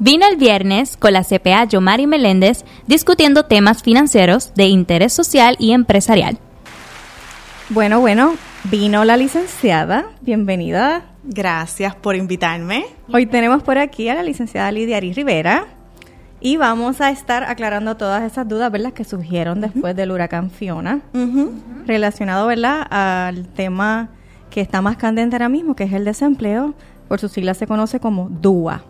Vino el viernes con la CPA Yomari Meléndez discutiendo temas financieros de interés social y empresarial. Bueno, bueno, vino la licenciada. Bienvenida. Gracias por invitarme. Hoy tenemos por aquí a la licenciada Lidia Ari Rivera y vamos a estar aclarando todas esas dudas, ¿verdad?, que surgieron después del huracán Fiona, relacionado, ¿verdad?, al tema que está más candente ahora mismo, que es el desempleo. Por sus siglas se conoce como DUA.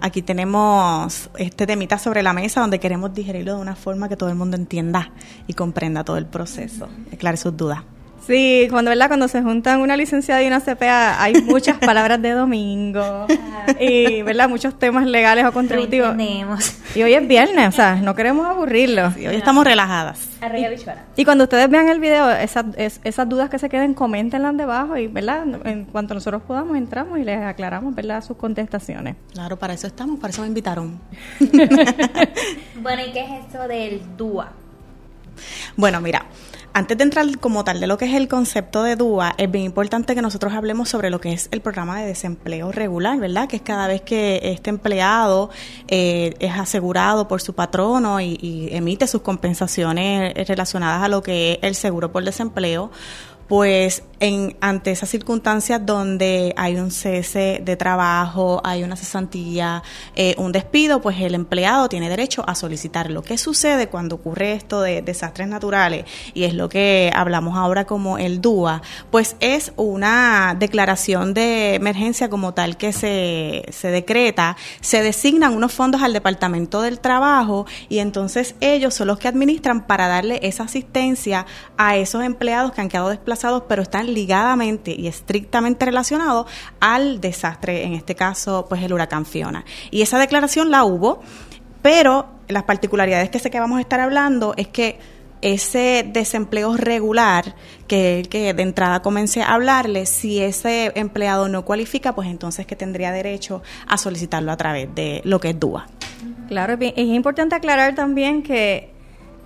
Aquí tenemos este temita sobre la mesa donde queremos digerirlo de una forma que todo el mundo entienda y comprenda todo el proceso, aclare sus dudas. Sí, cuando verdad cuando se juntan una licenciada y una CPA hay muchas palabras de domingo y verdad muchos temas legales o contributivos. Y hoy es viernes, o sea, no queremos aburrirlos. hoy estamos relajadas. Y, cuando ustedes vean el video, esas, esas dudas que se queden, coméntenlas debajo y verdad, en cuanto nosotros podamos entramos y les aclaramos verdad sus contestaciones. Claro, para eso estamos, para eso me invitaron. bueno, ¿y qué es esto del DUA? Bueno, mira, antes de entrar como tal de lo que es el concepto de DUA, es bien importante que nosotros hablemos sobre lo que es el programa de desempleo regular, ¿verdad? Que es cada vez que este empleado eh, es asegurado por su patrono y, y emite sus compensaciones relacionadas a lo que es el seguro por desempleo pues en, ante esas circunstancias donde hay un cese de trabajo, hay una cesantía, eh, un despido, pues el empleado tiene derecho a solicitarlo. ¿Qué sucede cuando ocurre esto de desastres naturales? Y es lo que hablamos ahora como el DUA, pues es una declaración de emergencia como tal que se, se decreta, se designan unos fondos al Departamento del Trabajo y entonces ellos son los que administran para darle esa asistencia a esos empleados que han quedado desplazados pero están ligadamente y estrictamente relacionados al desastre, en este caso, pues el huracán Fiona. Y esa declaración la hubo, pero las particularidades que sé que vamos a estar hablando es que ese desempleo regular que, que de entrada comencé a hablarle, si ese empleado no cualifica, pues entonces que tendría derecho a solicitarlo a través de lo que es DUA. Claro, es importante aclarar también que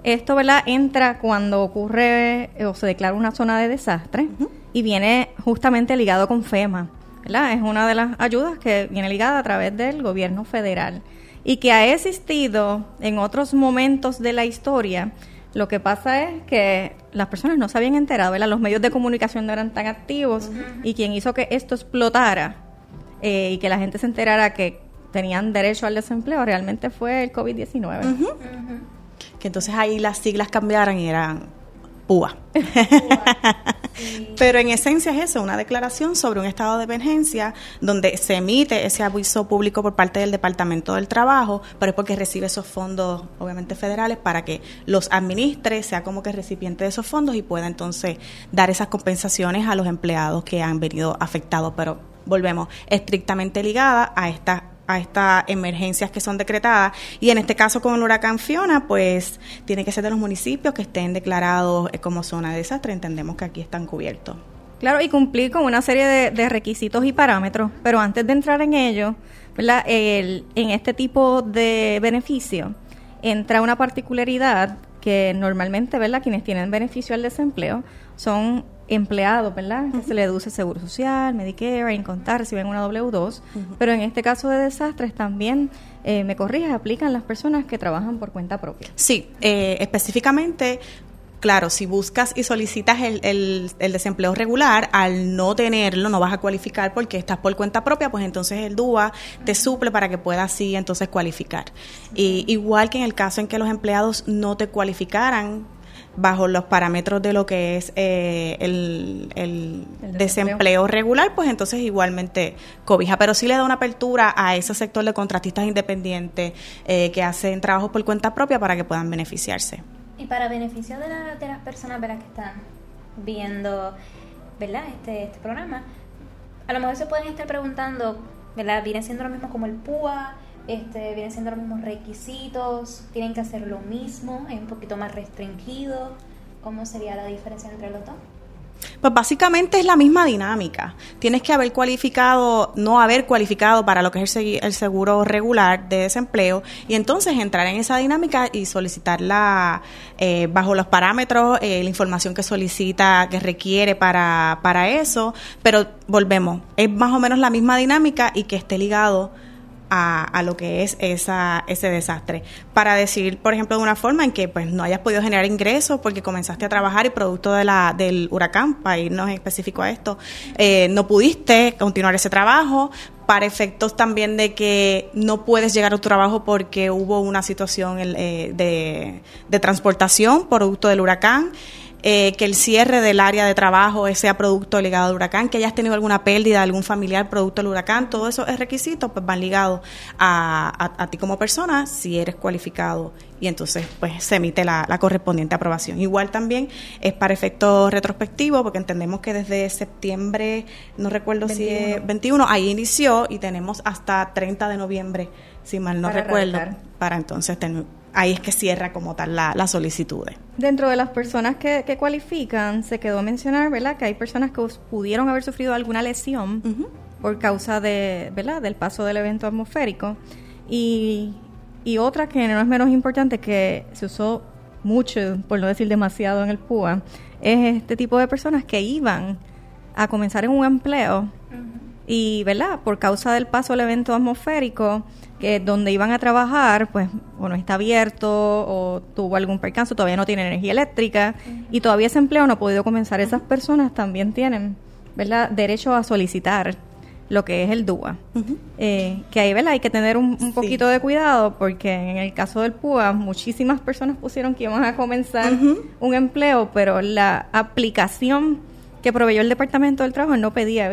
esto, ¿verdad? Entra cuando ocurre o se declara una zona de desastre y viene justamente ligado con FEMA, ¿verdad? Es una de las ayudas que viene ligada a través del gobierno federal y que ha existido en otros momentos de la historia. Lo que pasa es que las personas no se habían enterado, ¿verdad? Los medios de comunicación no eran tan activos y quien hizo que esto explotara eh, y que la gente se enterara que tenían derecho al desempleo realmente fue el COVID-19 que entonces ahí las siglas cambiaran y eran PUA. Pero en esencia es eso, una declaración sobre un estado de emergencia donde se emite ese aviso público por parte del Departamento del Trabajo, pero es porque recibe esos fondos, obviamente federales, para que los administre, sea como que recipiente de esos fondos y pueda entonces dar esas compensaciones a los empleados que han venido afectados. Pero volvemos, estrictamente ligada a esta a estas emergencias que son decretadas. Y en este caso con el huracán Fiona, pues tiene que ser de los municipios que estén declarados eh, como zona de desastre. Entendemos que aquí están cubiertos. Claro, y cumplir con una serie de, requisitos y parámetros, pero antes de entrar en ello. El, en este tipo de beneficio entra una particularidad que normalmente, ¿verdad? Quienes tienen beneficio al desempleo son empleados, ¿verdad? Se le deduce Seguro Social, Medicare, Incontar, reciben una W2, pero en este caso de desastres también, eh, me corriges, aplican las personas que trabajan por cuenta propia. Sí, eh, específicamente claro, si buscas y solicitas el, el, desempleo regular, al no tenerlo, no vas a cualificar porque estás por cuenta propia, pues entonces el DUA te suple para que puedas así entonces cualificar. Y, igual que en el caso en que los empleados no te cualificaran bajo los parámetros de lo que es eh, el, desempleo regular, pues entonces igualmente cobija. Pero sí le da una apertura a ese sector de contratistas independientes eh, que hacen trabajo por cuenta propia para que puedan beneficiarse. Y para beneficio de, de las personas que están viendo ¿verdad? Este, este programa, a lo mejor se pueden estar preguntando, ¿verdad? ¿Viene siendo lo mismo como el PUA? Este, vienen siendo los mismos requisitos, tienen que hacer lo mismo, es un poquito más restringido. ¿Cómo sería la diferencia entre los dos? Pues básicamente es la misma dinámica. Tienes que haber cualificado, no haber cualificado para lo que es el seguro regular de desempleo y entonces entrar en esa dinámica y solicitarla eh, bajo los parámetros, eh, la información que solicita, que requiere para, para eso. Pero volvemos, es más o menos la misma dinámica y que esté ligado a, a, lo que es esa, ese desastre. Para decir, por ejemplo, de una forma en que pues no hayas podido generar ingresos porque comenzaste a trabajar y producto de la, del huracán, para irnos en específico a esto, eh, no pudiste continuar ese trabajo, para efectos también de que no puedes llegar a tu trabajo porque hubo una situación eh, de, de transportación producto del huracán. Eh, que el cierre del área de trabajo sea producto ligado al huracán, que hayas tenido alguna pérdida de algún familiar producto del huracán, todo eso es requisito, pues van ligados a, a, ti como persona si eres cualificado y entonces pues se emite la, correspondiente aprobación. Igual también es para efectos retrospectivos porque entendemos que desde septiembre, no recuerdo si es 21, ahí inició y tenemos hasta 30 de noviembre, si mal no recuerdo, para entonces tener ahí es que cierra como tal la, la solicitud. Dentro de las personas que, que, cualifican, se quedó a mencionar, ¿verdad?, que hay personas que pudieron haber sufrido alguna lesión por causa de, ¿verdad?, del paso del evento atmosférico. Y, y otra que no es menos importante, que se usó mucho, por no decir demasiado en el PUA, es este tipo de personas que iban a comenzar en un empleo y, ¿verdad?, por causa del paso del evento atmosférico, que donde iban a trabajar, pues, o no está abierto, o tuvo algún percance, todavía no tiene energía eléctrica, y todavía ese empleo no ha podido comenzar. Esas personas también tienen, ¿verdad?, derecho a solicitar lo que es el DUA. Eh, que ahí, ¿verdad? Hay que tener un, poquito de cuidado porque en el caso del PUA muchísimas personas pusieron que iban a comenzar un empleo, pero la aplicación que proveyó el Departamento del Trabajo no pedía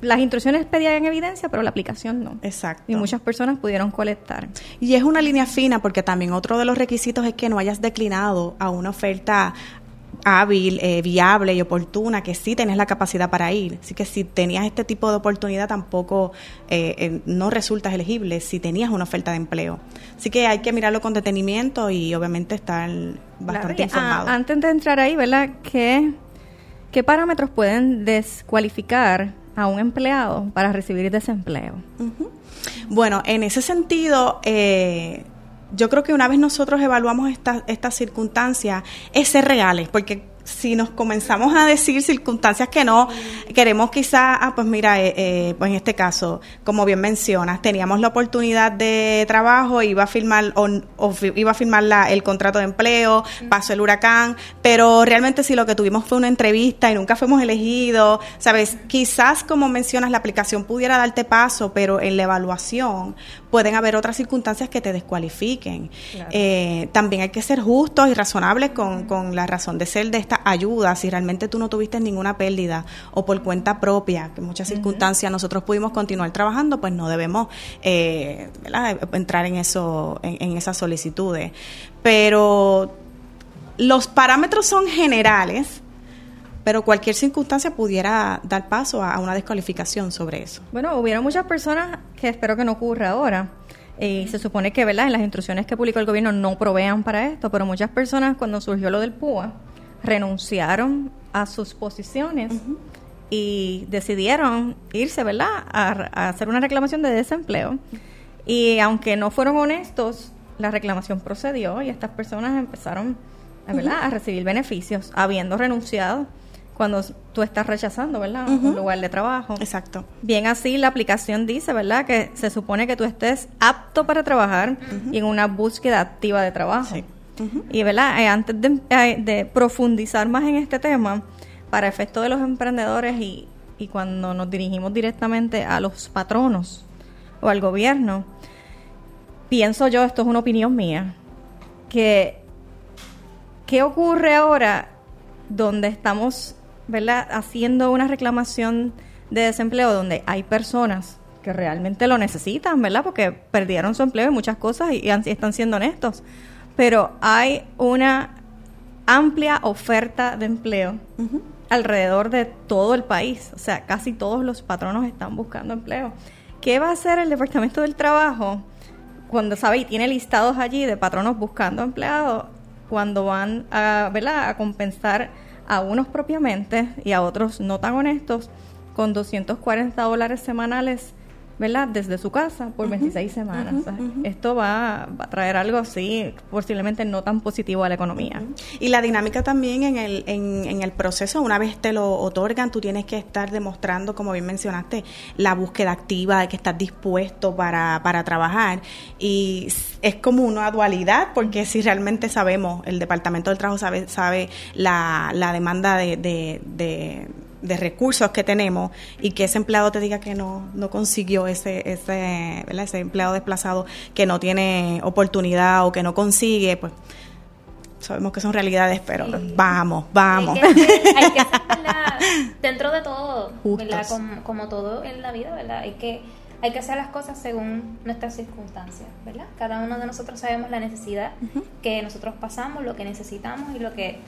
las instrucciones pedían evidencia, pero la aplicación no. Exacto. Y muchas personas pudieron colectar. Y es una línea fina porque también otro de los requisitos es que no hayas declinado a una oferta hábil, eh, viable y oportuna, que sí tenés la capacidad para ir. Así que si tenías este tipo de oportunidad tampoco eh, eh, no resultas elegible si tenías una oferta de empleo. Así que hay que mirarlo con detenimiento y obviamente estar bastante informado. antes de entrar ahí, ¿verdad? ¿Qué, ¿Qué parámetros pueden descualificar a un empleado para recibir desempleo? Bueno, en ese sentido, eh, yo creo que una vez nosotros evaluamos estas estas circunstancias, es ser reales, porque si nos comenzamos a decir circunstancias que no queremos quizá, ah, pues mira, eh, eh, pues en este caso, como bien mencionas, teníamos la oportunidad de trabajo, iba a firmar o, iba a firmar la, el contrato de empleo, pasó el huracán, pero realmente si lo que tuvimos fue una entrevista y nunca fuimos elegidos, sabes, quizás como mencionas la aplicación pudiera darte paso, pero en la evaluación pueden haber otras circunstancias que te descualifiquen. Eh, también hay que ser justos y razonables con, con la razón de ser de esta ayuda, si realmente tú no tuviste ninguna pérdida o por cuenta propia, que en muchas circunstancias nosotros pudimos continuar trabajando, pues no debemos eh, entrar en, eso, en, esas solicitudes. Pero los parámetros son generales, pero cualquier circunstancia pudiera dar paso a una descalificación sobre eso. Bueno, hubieron muchas personas que espero que no ocurra ahora. Y se supone que, ¿verdad? En las instrucciones que publicó el gobierno no provean para esto, pero muchas personas cuando surgió lo del PUA, renunciaron a sus posiciones y decidieron irse, ¿verdad?, a, hacer una reclamación de desempleo. Y aunque no fueron honestos, la reclamación procedió y estas personas empezaron, ¿verdad?, a recibir beneficios, habiendo renunciado cuando tú estás rechazando, ¿verdad? Un lugar de trabajo. Exacto. Bien así, la aplicación dice, ¿verdad? Que se supone que tú estés apto para trabajar y en una búsqueda activa de trabajo. Sí. Y ¿verdad? Eh, antes eh, de, profundizar más en este tema, para efecto de los emprendedores y, y cuando nos dirigimos directamente a los patronos o al gobierno, pienso yo, esto es una opinión mía, que ¿qué ocurre ahora donde estamos ¿verdad? haciendo una reclamación de desempleo donde hay personas que realmente lo necesitan, ¿verdad? Porque perdieron su empleo y muchas cosas y, y están siendo honestos pero hay una amplia oferta de empleo alrededor de todo el país. O sea, casi todos los patronos están buscando empleo. ¿Qué va a hacer el Departamento del Trabajo cuando sabe y tiene listados allí de patronos buscando empleados cuando van a, a compensar a unos propiamente y a otros no tan honestos con 240 dólares semanales ¿verdad? Desde su casa por 26 semanas. Esto va, a traer algo así, posiblemente no tan positivo a la economía. Y la dinámica también en el, en, el proceso, una vez te lo otorgan, tú tienes que estar demostrando, como bien mencionaste, la búsqueda activa, de que estás dispuesto para, para trabajar. Y es como una dualidad, porque si realmente sabemos, el Departamento del Trabajo sabe, sabe la, la demanda de, de de recursos que tenemos y que ese empleado te diga que no, no consiguió ese, ese, ese empleado desplazado que no tiene oportunidad o que no consigue, pues sabemos que son realidades, pero vamos, vamos. Hay que, dentro de todo, Como, como, todo en la vida, ¿verdad? Hay que, hay que hacer las cosas según nuestras circunstancias, ¿verdad? Cada uno de nosotros sabemos la necesidad que nosotros pasamos, lo que necesitamos y lo que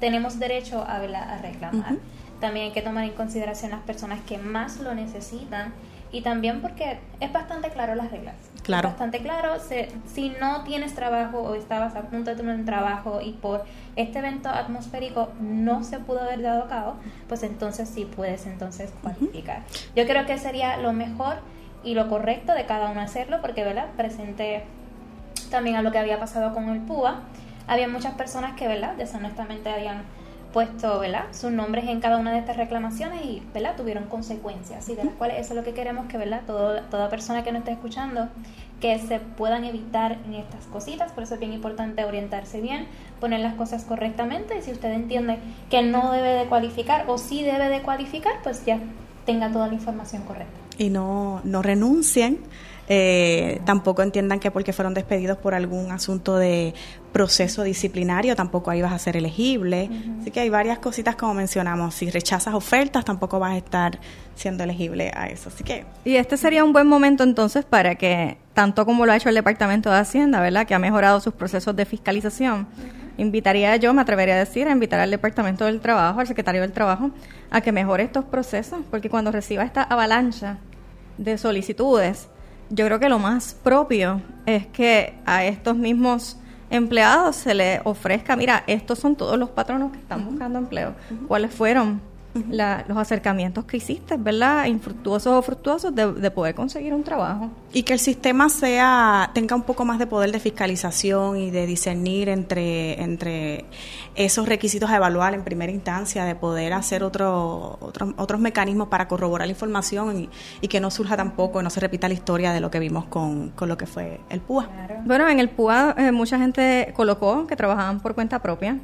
tenemos derecho a, a reclamar. También hay que tomar en consideración las personas que más lo necesitan y también porque es bastante claro las reglas. Claro. bastante claro. si no tienes trabajo o estabas a punto de tener un trabajo y por este evento atmosférico no se pudo haber dado a cabo, pues entonces sí puedes entonces cualificar. Yo creo que sería lo mejor y lo correcto de cada uno hacerlo porque, ¿verdad? Presente también a lo que había pasado con el PUA. Había muchas personas que, ¿verdad? Deshonestamente habían puesto ¿verdad? sus nombres en cada una de estas reclamaciones y ¿verdad? tuvieron consecuencias y de las cuales eso es lo que queremos que ¿verdad? Todo, toda persona que nos esté escuchando que se puedan evitar en estas cositas por eso es bien importante orientarse bien poner las cosas correctamente y si usted entiende que no debe de cualificar o sí debe de cualificar pues ya tenga toda la información correcta y no, no renuncien eh, tampoco entiendan que porque fueron despedidos por algún asunto de proceso disciplinario, tampoco ahí vas a ser elegible. Así que hay varias cositas como mencionamos. Si rechazas ofertas, tampoco vas a estar siendo elegible a eso. Así que... Y este sería un buen momento entonces para que, tanto como lo ha hecho el Departamento de Hacienda, ¿verdad? Que ha mejorado sus procesos de fiscalización, invitaría yo, me atrevería a decir, a invitar al Departamento del Trabajo, al Secretario del Trabajo, a que mejore estos procesos, porque cuando reciba esta avalancha de solicitudes, yo creo que lo más propio es que a estos mismos empleados se les ofrezca, mira, estos son todos los patronos que están buscando empleo. ¿Cuáles fueron los acercamientos que hiciste, ¿verdad? Infructuosos o fructuosos de, poder conseguir un trabajo. Y que el sistema sea, tenga un poco más de poder de fiscalización y de discernir entre, entre esos requisitos a evaluar en primera instancia, de poder hacer otro, otros mecanismos para corroborar la información y, que no surja tampoco, no se repita la historia de lo que vimos con, con lo que fue el PUA. Bueno, en el PUA eh, mucha gente colocó que trabajaban por cuenta propia,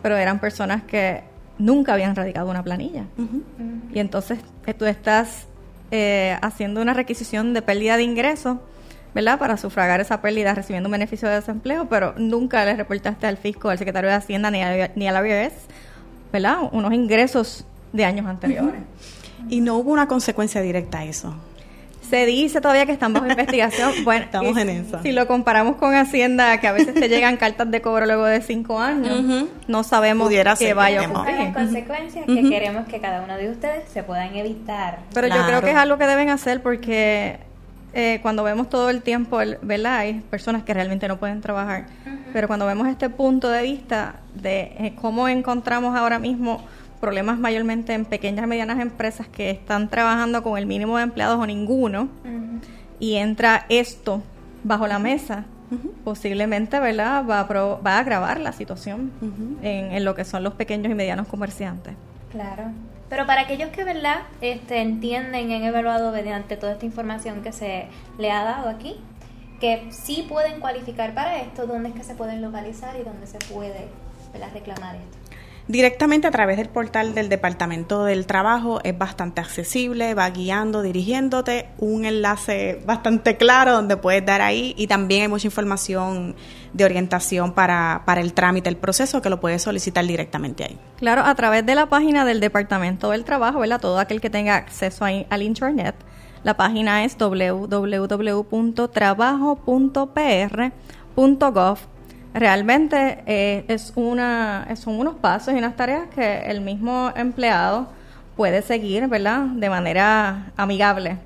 pero eran personas que nunca habían radicado una planilla. Y entonces eh, tú estás eh, haciendo una requisición de pérdida de ingresos, ¿verdad? Para sufragar esa pérdida recibiendo un beneficio de desempleo, pero nunca le reportaste al fisco, al secretario de Hacienda ni, a, ni al IRS, ¿verdad? Unos ingresos de años anteriores. Y no hubo una consecuencia directa a eso. Se dice todavía que están bajo investigación. Bueno, estamos en eso. Si lo comparamos con Hacienda, que a veces te llegan cartas de cobro luego de cinco años, no sabemos qué vaya a ocurrir. Las consecuencias que queremos que cada uno de ustedes se puedan evitar. Pero yo creo que es algo que deben hacer porque eh, cuando vemos todo el tiempo, ¿verdad? Hay personas que realmente no pueden trabajar. Pero cuando vemos este punto de vista de eh, cómo encontramos ahora mismo problemas mayormente en pequeñas y medianas empresas que están trabajando con el mínimo de empleados o ninguno y entra esto bajo la mesa, posiblemente ¿verdad? Va, a va a agravar la situación en, lo que son los pequeños y medianos comerciantes. Claro. Pero para aquellos que verdad este, entienden y han evaluado mediante toda esta información que se le ha dado aquí, que sí pueden cualificar para esto, dónde es que se pueden localizar y dónde se puede reclamar esto directamente a través del portal del Departamento del Trabajo. Es bastante accesible, va guiando, dirigiéndote, un enlace bastante claro donde puedes dar ahí y también hay mucha información de orientación para, para el trámite, el proceso que lo puedes solicitar directamente ahí. Claro, a través de la página del Departamento del Trabajo, ¿verdad? Todo aquel que tenga acceso al Internet. La página es www.trabajo.pr.gov realmente eh, es una, son unos pasos y unas tareas que el mismo empleado puede seguir, ¿verdad? De manera amigable.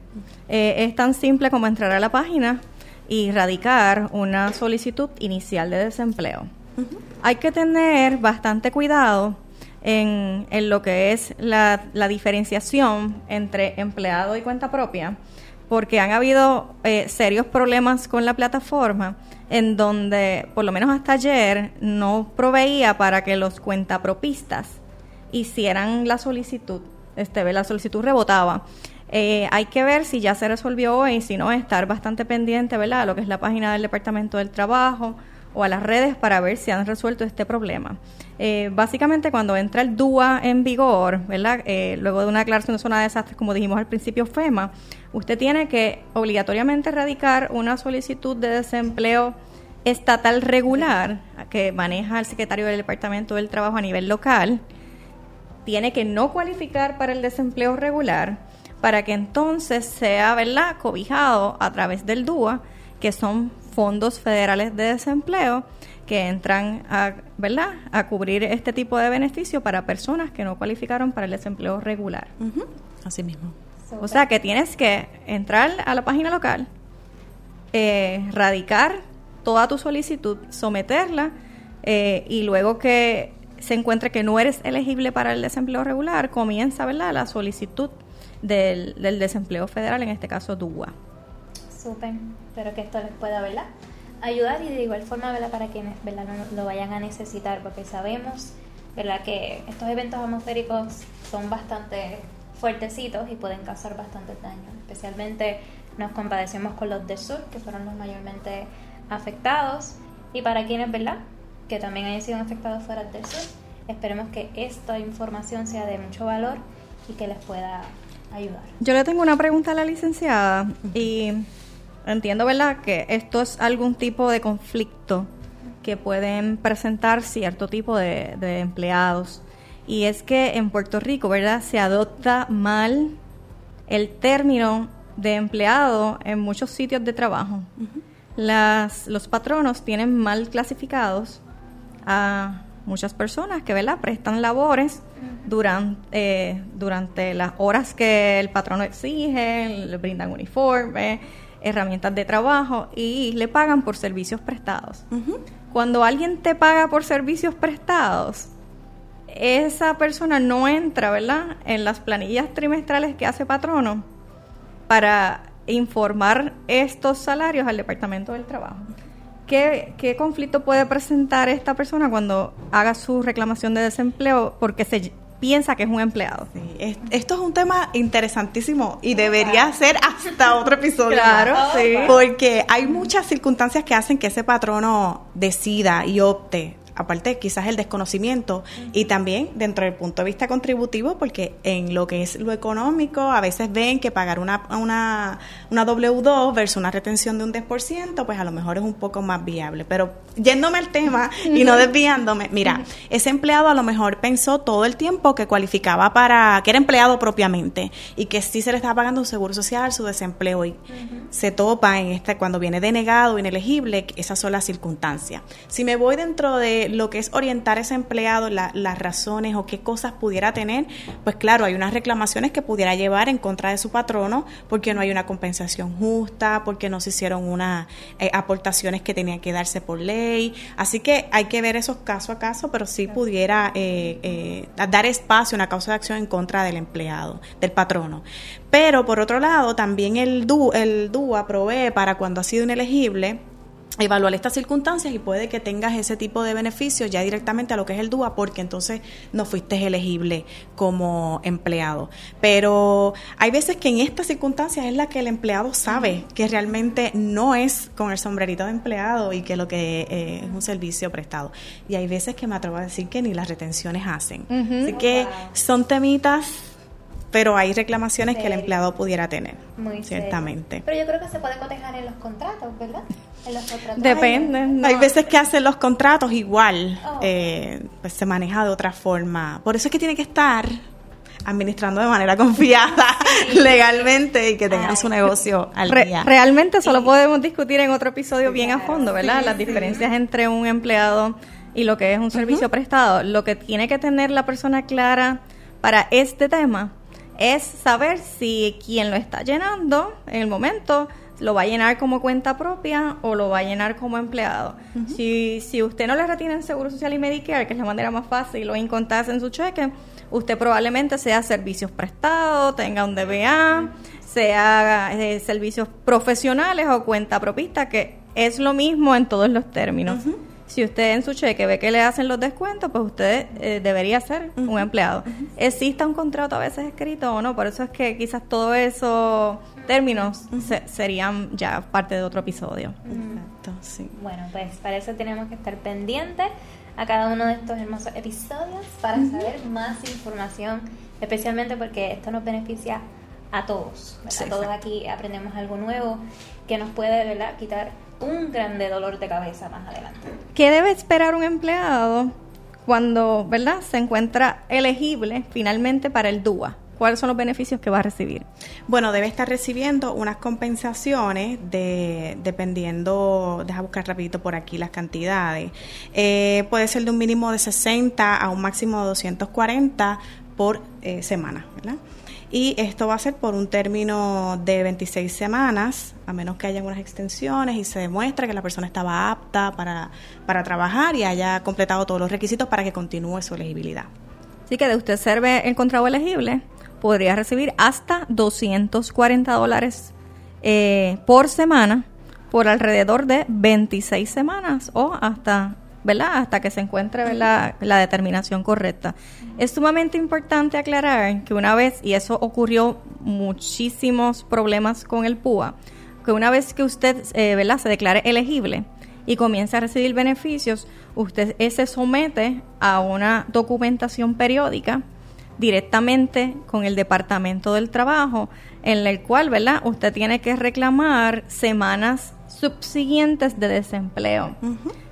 Eh, es tan simple como entrar a la página y radicar una solicitud inicial de desempleo. Hay que tener bastante cuidado en, en lo que es la, la diferenciación entre empleado y cuenta propia, porque han habido eh, serios problemas con la plataforma en donde, por lo menos hasta ayer, no proveía para que los cuentapropistas hicieran la solicitud. Este, la solicitud rebotaba. Eh, hay que ver si ya se resolvió hoy, si no, estar bastante pendiente, ¿verdad? Lo que es la página del Departamento del Trabajo o a las redes para ver si han resuelto este problema. Eh, básicamente, cuando entra el DUA en vigor, ¿verdad? Eh, luego de una declaración de zona de desastres, como dijimos al principio, FEMA, usted tiene que obligatoriamente radicar una solicitud de desempleo estatal regular que maneja el secretario del Departamento del Trabajo a nivel local. Tiene que no cualificar para el desempleo regular para que entonces sea, ¿verdad?, cobijado a través del DUA, que son fondos federales de desempleo que entran a, ¿verdad?, a cubrir este tipo de beneficio para personas que no cualificaron para el desempleo regular. Así mismo. O sea que tienes que entrar a la página local, eh, radicar toda tu solicitud, someterla eh, y luego que se encuentre que no eres elegible para el desempleo regular, comienza ¿verdad? la solicitud del, del desempleo federal, en este caso DUA. Súper, espero que esto les pueda ¿verdad? ayudar y de igual forma ¿verdad? para quienes ¿verdad? No, lo vayan a necesitar, porque sabemos ¿verdad? que estos eventos atmosféricos son bastante fuertecitos y pueden causar bastante daño. Especialmente nos compadecemos con los del sur, que fueron los mayormente afectados, y para quienes, ¿verdad?, que también hayan sido afectados fuera del sur, esperemos que esta información sea de mucho valor y que les pueda ayudar. Yo le tengo una pregunta a la licenciada y entiendo, ¿verdad?, que esto es algún tipo de conflicto que pueden presentar cierto tipo de, de empleados. Y es que en Puerto Rico, ¿verdad?, se adopta mal el término de empleado en muchos sitios de trabajo. Las, los patronos tienen mal clasificados a muchas personas que ¿verdad? prestan labores durante, eh, durante las horas que el patrono exige, le brindan uniforme, herramientas de trabajo y le pagan por servicios prestados. Cuando alguien te paga por servicios prestados, esa persona no entra, ¿verdad?, en las planillas trimestrales que hace patrono para informar estos salarios al Departamento del Trabajo. ¿Qué, ¿Qué, conflicto puede presentar esta persona cuando haga su reclamación de desempleo porque se piensa que es un empleado? Sí, esto es un tema interesantísimo y debería ser hasta otro episodio. Claro, sí. Porque hay muchas circunstancias que hacen que ese patrono decida y opte aparte quizás el desconocimiento y también dentro del punto de vista contributivo, porque en lo que es lo económico, a veces ven que pagar una, una, una W2 versus una retención de un 10%, pues a lo mejor es un poco más viable. Pero yéndome al tema y no desviándome, mira, ese empleado a lo mejor pensó todo el tiempo que cualificaba para, que era empleado propiamente y que sí se le estaba pagando un seguro social, su desempleo y se topa en este, cuando viene denegado, inelegible, esas son las circunstancias. Si me voy dentro de lo que es orientar a ese empleado, las razones o qué cosas pudiera tener, pues claro, hay unas reclamaciones que pudiera llevar en contra de su patrono porque no hay una compensación justa, porque no se hicieron unas eh, aportaciones que tenían que darse por ley. Así que hay que ver esos caso a caso, pero sí pudiera eh, eh, dar espacio a una causa de acción en contra del empleado, del patrono. Pero por otro lado, también el, DU, el DUA provee para cuando ha sido inelegible evaluar estas circunstancias y puede que tengas ese tipo de beneficios ya directamente a lo que es el DUA porque entonces no fuiste elegible como empleado. Pero hay veces que en estas circunstancias es la que el empleado sabe que realmente no es con el sombrerito de empleado y que lo que eh, es un servicio prestado. Y hay veces que me atrevo a decir que ni las retenciones hacen. Así que son temitas pero hay reclamaciones que el empleado pudiera tener, Muy ciertamente. Pero yo creo que se puede cotejar en los contratos, ¿verdad? Depende. Hay veces que hacen los contratos igual, oh. eh, pues se maneja de otra forma. Por eso es que tiene que estar administrando de manera confiada legalmente y que tengan su negocio al día. realmente eso lo podemos discutir en otro episodio bien a fondo, ¿verdad? Las diferencias entre un empleado y lo que es un servicio prestado. Lo que tiene que tener la persona clara para este tema es saber si quien lo está llenando en el momento lo va a llenar como cuenta propia o lo va a llenar como empleado. si, si usted no le retiene el Seguro Social y Medicare, que es la manera más fácil, lo incontarse en su cheque, usted probablemente sea servicios prestados, tenga un DBA, sea eh, servicios profesionales o cuenta propista, que es lo mismo en todos los términos. Si usted en su cheque ve que le hacen los descuentos, pues usted eh, debería ser un empleado. Exista un contrato a veces escrito o no, por eso es que quizás todo esos términos serían ya parte de otro episodio. Exacto, sí. Bueno, pues para eso tenemos que estar pendientes a cada uno de estos hermosos episodios para saber más información, especialmente porque esto nos beneficia a todos. todos aquí aprendemos algo nuevo que nos puede ¿verdad? quitar un grande dolor de cabeza más adelante. ¿Qué debe esperar un empleado cuando ¿verdad? se encuentra elegible finalmente para el DUA? ¿Cuáles son los beneficios que va a recibir? Bueno, debe estar recibiendo unas compensaciones de, dependiendo, deja buscar rapidito por aquí las cantidades. Eh, puede ser de un mínimo de 60 a un máximo de 240 por eh, semana, y esto va a ser por un término de 26 semanas, a menos que haya unas extensiones y se demuestre que la persona estaba apta para, para trabajar y haya completado todos los requisitos para que continúe su elegibilidad. Así que de usted ser encontrado elegible, podría recibir hasta 240 dólares eh, por semana por alrededor de 26 semanas o hasta ¿verdad? Hasta que se encuentre la determinación correcta. Es sumamente importante aclarar que una vez, y eso ocurrió muchísimos problemas con el PUA, que una vez que usted eh, ¿verdad? se declare elegible y comience a recibir beneficios, usted se somete a una documentación periódica directamente con el Departamento del Trabajo, en el cual, ¿verdad? Usted tiene que reclamar semanas subsiguientes de desempleo.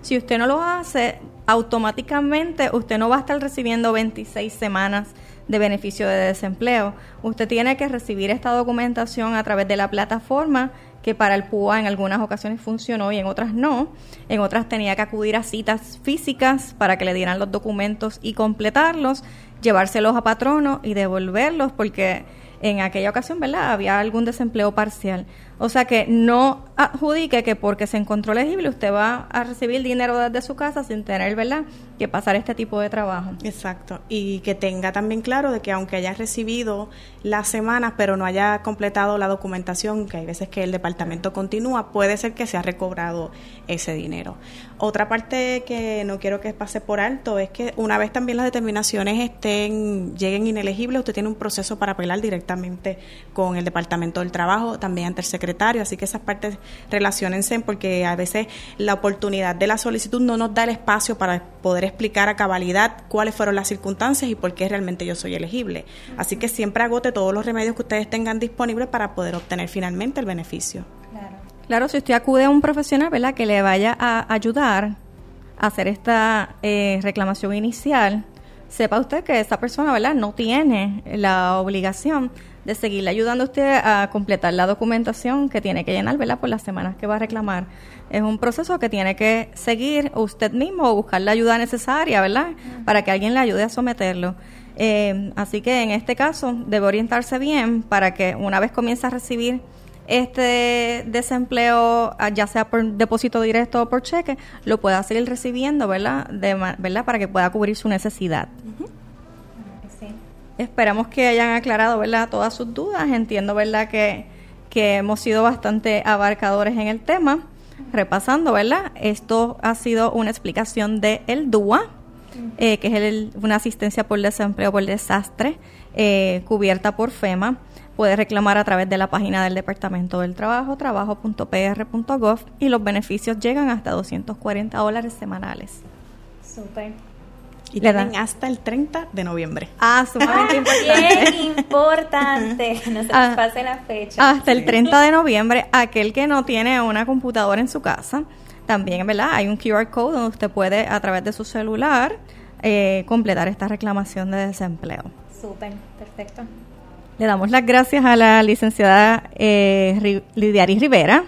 Si usted no lo hace, automáticamente usted no va a estar recibiendo 26 semanas de beneficio de desempleo. Usted tiene que recibir esta documentación a través de la plataforma que para el PUA en algunas ocasiones funcionó y en otras no. En otras tenía que acudir a citas físicas para que le dieran los documentos y completarlos, llevárselos a patrono y devolverlos porque en aquella ocasión, ¿verdad? Había algún desempleo parcial. O sea que no adjudique que porque se encontró elegible usted va a recibir dinero desde su casa sin tener, ¿verdad?, que pasar este tipo de trabajo. Exacto. Y que tenga también claro de que aunque haya recibido las semanas, pero no haya completado la documentación, que hay veces que el departamento continúa, puede ser que se ha recobrado ese dinero. Otra parte que no quiero que pase por alto es que una vez también las determinaciones estén lleguen inelegibles, usted tiene un proceso para apelar directamente con el Departamento del Trabajo, también ante el secretario, así que esas partes relacionense porque a veces la oportunidad de la solicitud no nos da el espacio para poder explicar a cabalidad cuáles fueron las circunstancias y por qué realmente yo soy elegible. Así que siempre agote todos los remedios que ustedes tengan disponibles para poder obtener finalmente el beneficio. Claro, si usted acude a un profesional, ¿verdad? Que le vaya a ayudar a hacer esta eh, reclamación inicial, sepa usted que esa persona, ¿verdad? No tiene la obligación de seguirle ayudando a usted a completar la documentación que tiene que llenar, ¿verdad? Por las semanas que va a reclamar. Es un proceso que tiene que seguir usted mismo o buscar la ayuda necesaria, ¿verdad? Para que alguien le ayude a someterlo. Eh, así que en este caso debe orientarse bien para que una vez comience a recibir este desempleo, ah, ya sea por depósito directo o por cheque, lo pueda seguir recibiendo, ¿verdad? De, ¿verdad? Para que pueda cubrir su necesidad. Esperamos que hayan aclarado, ¿verdad? Todas sus dudas. Entiendo, ¿verdad? Que, que hemos sido bastante abarcadores en el tema. Repasando, ¿verdad? Esto ha sido una explicación de el DUA, eh, que es el, una asistencia por desempleo por desastre eh, cubierta por FEMA puede reclamar a través de la página del Departamento del Trabajo, trabajo.pr.gov, y los beneficios llegan hasta 240 dólares semanales. Súper. Y le dan hasta el 30 de noviembre. Ah, sumamente importante. importante. No se ah, pase la fecha. Hasta el 30 de noviembre, aquel que no tiene una computadora en su casa, también, ¿verdad? Hay un QR code donde usted puede, a través de su celular, eh, completar esta reclamación de desempleo. Súper, perfecto. Le damos las gracias a la licenciada eh, Lidiari Rivera.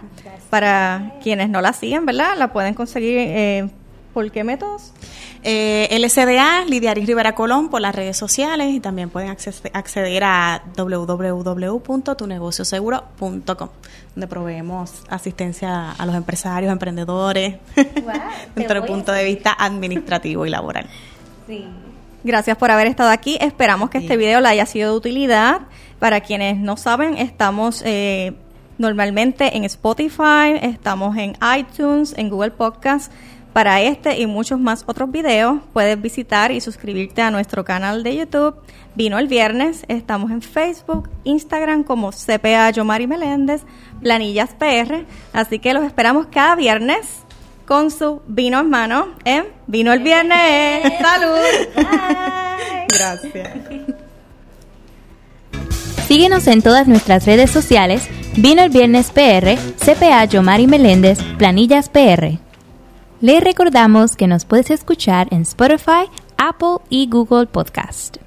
Para quienes no la siguen, ¿verdad? La pueden conseguir eh, ¿Por qué métodos? Eh, LSDA, Lidiaris Rivera Colón por las redes sociales y también pueden acceder a www.tunegocioseguro.com donde proveemos asistencia a los empresarios, emprendedores, desde el punto de vista administrativo y laboral. Sí. Gracias por haber estado aquí. Esperamos que este video le haya sido de utilidad. Para quienes no saben, estamos eh, normalmente en Spotify, estamos en iTunes, en Google Podcast. Para este y muchos más otros videos puedes visitar y suscribirte a nuestro canal de YouTube. Vino el viernes, estamos en Facebook, Instagram como CPA Yomari Meléndez, Planillas PR. Así que los esperamos cada viernes con su vino en mano en Vino el Viernes. ¡Salud! Gracias. Síguenos en todas nuestras redes sociales. Vino el Viernes PR, CPA Yomari Meléndez, Planillas PR. Le recordamos que nos puedes escuchar en Spotify, Apple y Google Podcast.